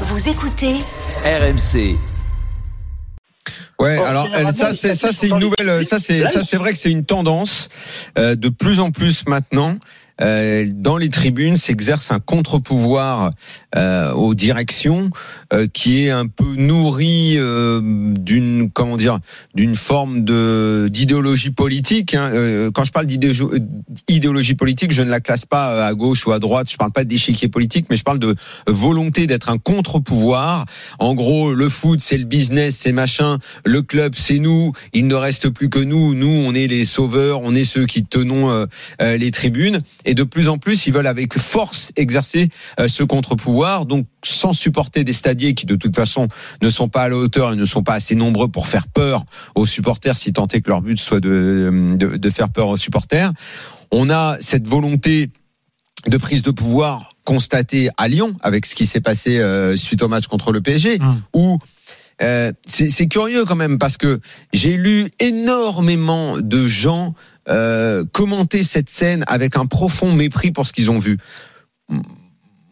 Vous écoutez RMC. Ouais, Bon, alors elle- ça c'est ça c'est une nouvelle les- ça c'est ça c'est vrai que c'est une tendance euh, de plus en plus maintenant euh, dans les tribunes s'exerce un contre-pouvoir euh, aux directions euh, qui est un peu nourri euh, d'une comment dire d'une forme de d'idéologie politique. hein. Euh, quand je parle d'idéologie idéologie politique, je ne la classe pas à gauche ou à droite. Je parle pas d'échiquier politique, mais je parle de volonté d'être un contre-pouvoir. En gros, le foot c'est le business, c'est machin. Le club c'est nous. Il ne reste plus que nous. Nous, on est les sauveurs, on est ceux qui tenons les tribunes. Et de plus en plus, ils veulent avec force exercer euh, ce contre-pouvoir. Donc, sans supporter des stadiers qui de toute façon ne sont pas à la hauteur et ne sont pas assez nombreux pour faire peur aux supporters, si tant est que leur but soit de, de, de faire peur aux supporters. On a cette volonté de prise de pouvoir constatée à Lyon avec ce qui s'est passé euh, suite au match contre le PSG, Hum. où euh, c'est curieux quand même parce que j'ai lu énormément de gens euh, commenter cette scène avec un profond mépris pour ce qu'ils ont vu.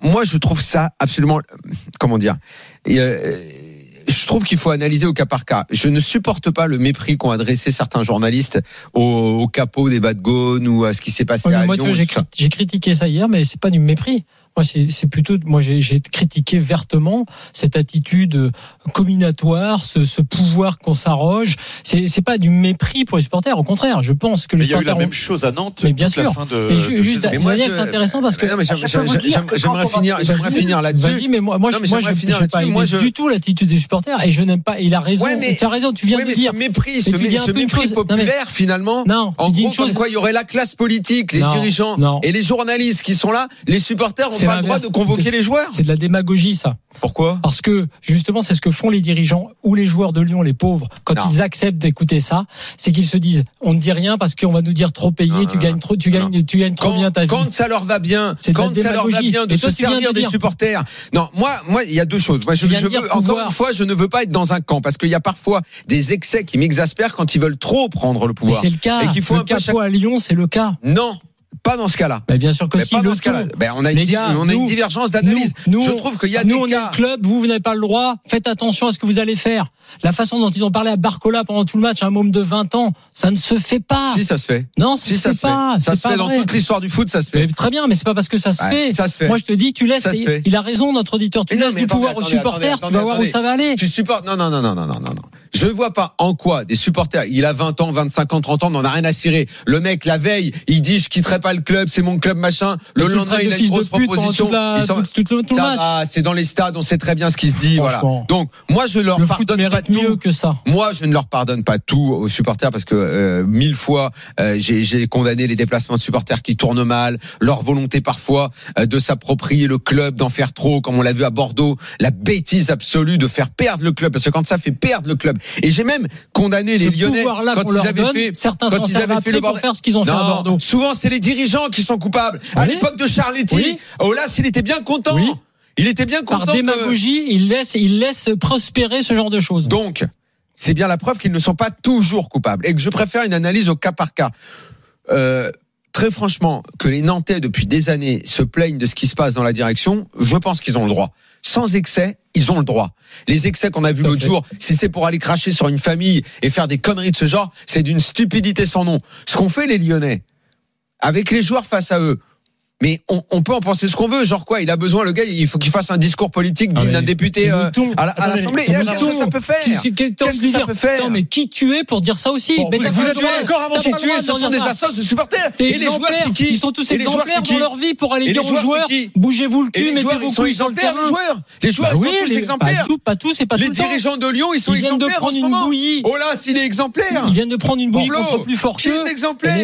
Moi, je trouve ça absolument, comment dire, euh, je trouve qu'il faut analyser au cas par cas. Je ne supporte pas le mépris qu'ont adressé certains journalistes au, au capot des Bad Gone ou à ce qui s'est passé Ouais, à moi, Lyon. j'ai critiqué ça hier, mais c'est pas du mépris. Moi, c'est plutôt, moi, j'ai critiqué vertement cette attitude euh, combinatoire, ce, ce pouvoir qu'on s'arroge. C'est pas du mépris pour les supporters. Au contraire, je pense que les Mais il y a eu la ont- même chose à Nantes Mais bien toute la sûr. fin de, Et ju- de juste. Mais je- c'est intéressant parce que. Mais Je J'aimerais finir, j'aimerais finir là-dessus. Vas-y, mais moi, moi, Non, je, mais moi, je, finir j'ai pas Moi, je- du tout l'attitude des supporters et je n'aime pas. Il a raison. Ouais, mais- tu as raison. Tu viens de mais dire. ce mépris, ce, Mais tu dis ce mépris chose- non, mais- populaire, finalement, Non, en gros, une chose. comme quoi il y aurait la classe politique, les dirigeants et les journalistes qui sont là, les supporters C'est pas le droit de convoquer les joueurs. C'est de la démagogie, ça. Pourquoi? Parce que justement, c'est ce que font les dirigeants ou les joueurs de Lyon, les pauvres, quand Non. ils acceptent d'écouter ça, c'est qu'ils se disent on ne dit rien parce qu'on va nous dire trop Non, tu gagnes trop, tu non. gagnes, tu gagnes trop quand, bien ta vie. quand ça leur va bien, C'est de la quand ça leur va bien de se servir de des supporters. Non, moi, moi, il y a deux choses. Moi, je, veux, encore pouvoir. une fois, je ne veux pas être dans un camp parce qu'il y a parfois des excès qui m'exaspèrent quand ils veulent trop prendre le pouvoir. c'est le cas. Et qu'il faut le un peu capot à Lyon, c'est le cas. Non, pas dans ce cas-là. Mais bien sûr que Mais si. pas dans ce cas-là. Ben, on a une, gars, on a une nous- divergence d'analyse. Je trouve qu'il y a nous, des on est cas. le club, vous, vous n'avez pas le droit. Faites attention à ce que vous allez faire. La façon dont ils ont parlé à Barcola pendant tout le match, un môme de 20 ans, ça ne se fait pas. Si ça se fait. non, ça Si se ça fait se fait. Ça se pas fait dans toute l'histoire du foot, ça se Mais fait. très bien, mais c'est pas parce que ça se Ouais, fait. ça se fait. Moi, je te dis, tu laisses. Ça se fait. Il a raison, notre auditeur. Tu Mais non, laisses mais du attendez, pouvoir aux attendez, supporters. attendez, tu vas voir où ça va aller. Tu supportes Non, non, non, non, non, non, non. Je ne vois pas en quoi des supporters. Il a 20 ans, 25 ans, 30 ans, n'en a rien à cirer. Le mec, la veille, il dit je quitterai pas le club, c'est mon club, machin. Le lendemain, il a une grosse proposition. c'est dans les stades, on sait très bien ce qui se dit, voilà. Donc, moi, je leur Le pardonne pas tout. mieux que ça. Moi, je ne leur pardonne pas tout aux supporters parce que euh, mille fois, euh, j'ai j'ai condamné les déplacements de supporters qui tournent mal, leur volonté parfois euh, de s'approprier le club, d'en faire trop, comme on l'a vu à Bordeaux, la bêtise absolue de faire perdre le club, parce que quand ça fait perdre le club. Et j'ai même condamné Ce les Lyonnais quand ils avaient donne, fait. certains quand ils avaient fait le bordel. faire ce qu'ils ont fait à Bordeaux. Souvent, c'est les dirigeants qui sont coupables. À l'époque de Charletti, Oui. oh là, s'il était bien content. Oui. Il était bien content. Par que- démagogie, il laisse, il laisse prospérer ce genre de choses. donc, c'est bien la preuve qu'ils ne sont pas toujours coupables et que je préfère une analyse au cas par cas. Euh, très franchement, que les Nantais depuis des années se plaignent de ce qui se passe dans la direction, je pense qu'ils ont le droit. Sans excès, ils ont le droit. Les excès qu'on a vus l'autre jour, si c'est pour aller cracher sur une famille et faire des conneries de ce genre, c'est d'une stupidité sans nom. Ce qu'ont fait les Lyonnais, avec les joueurs face à eux, mais on, on peut en penser ce qu'on veut. Genre quoi Il a besoin, le gars, il faut qu'il fasse un discours politique Ah, digne d'un député c'est euh, à l'Assemblée. mouton. Qu'est-ce que ça peut faire qu'est-ce que que ça dire peut faire Attends, mais qui tu es pour dire ça aussi Bon, Mais vous, vous êtes d'accord avant qui tu es, ce sont des assos de supporters. Et les joueurs, exemplaire. c'est qui Ils sont tous les exemplaires dans leur vie pour aller les dire aux joueurs, bougez-vous le cul, les mettez ils vos sont couilles sur le exemplaires, terrain. les joueurs. Les joueurs, Bah ils sont tous les- exemplaires. Pas tous, pas tous et pas Les tout le temps. dirigeants de Lyon, ils sont Ils viennent de exemplaires en prendre ce une moment. bouillie. Oh là, s'il est exemplaire. Ils viennent de prendre une bouillie contre plus fort Qui est qu'eux. exemplaire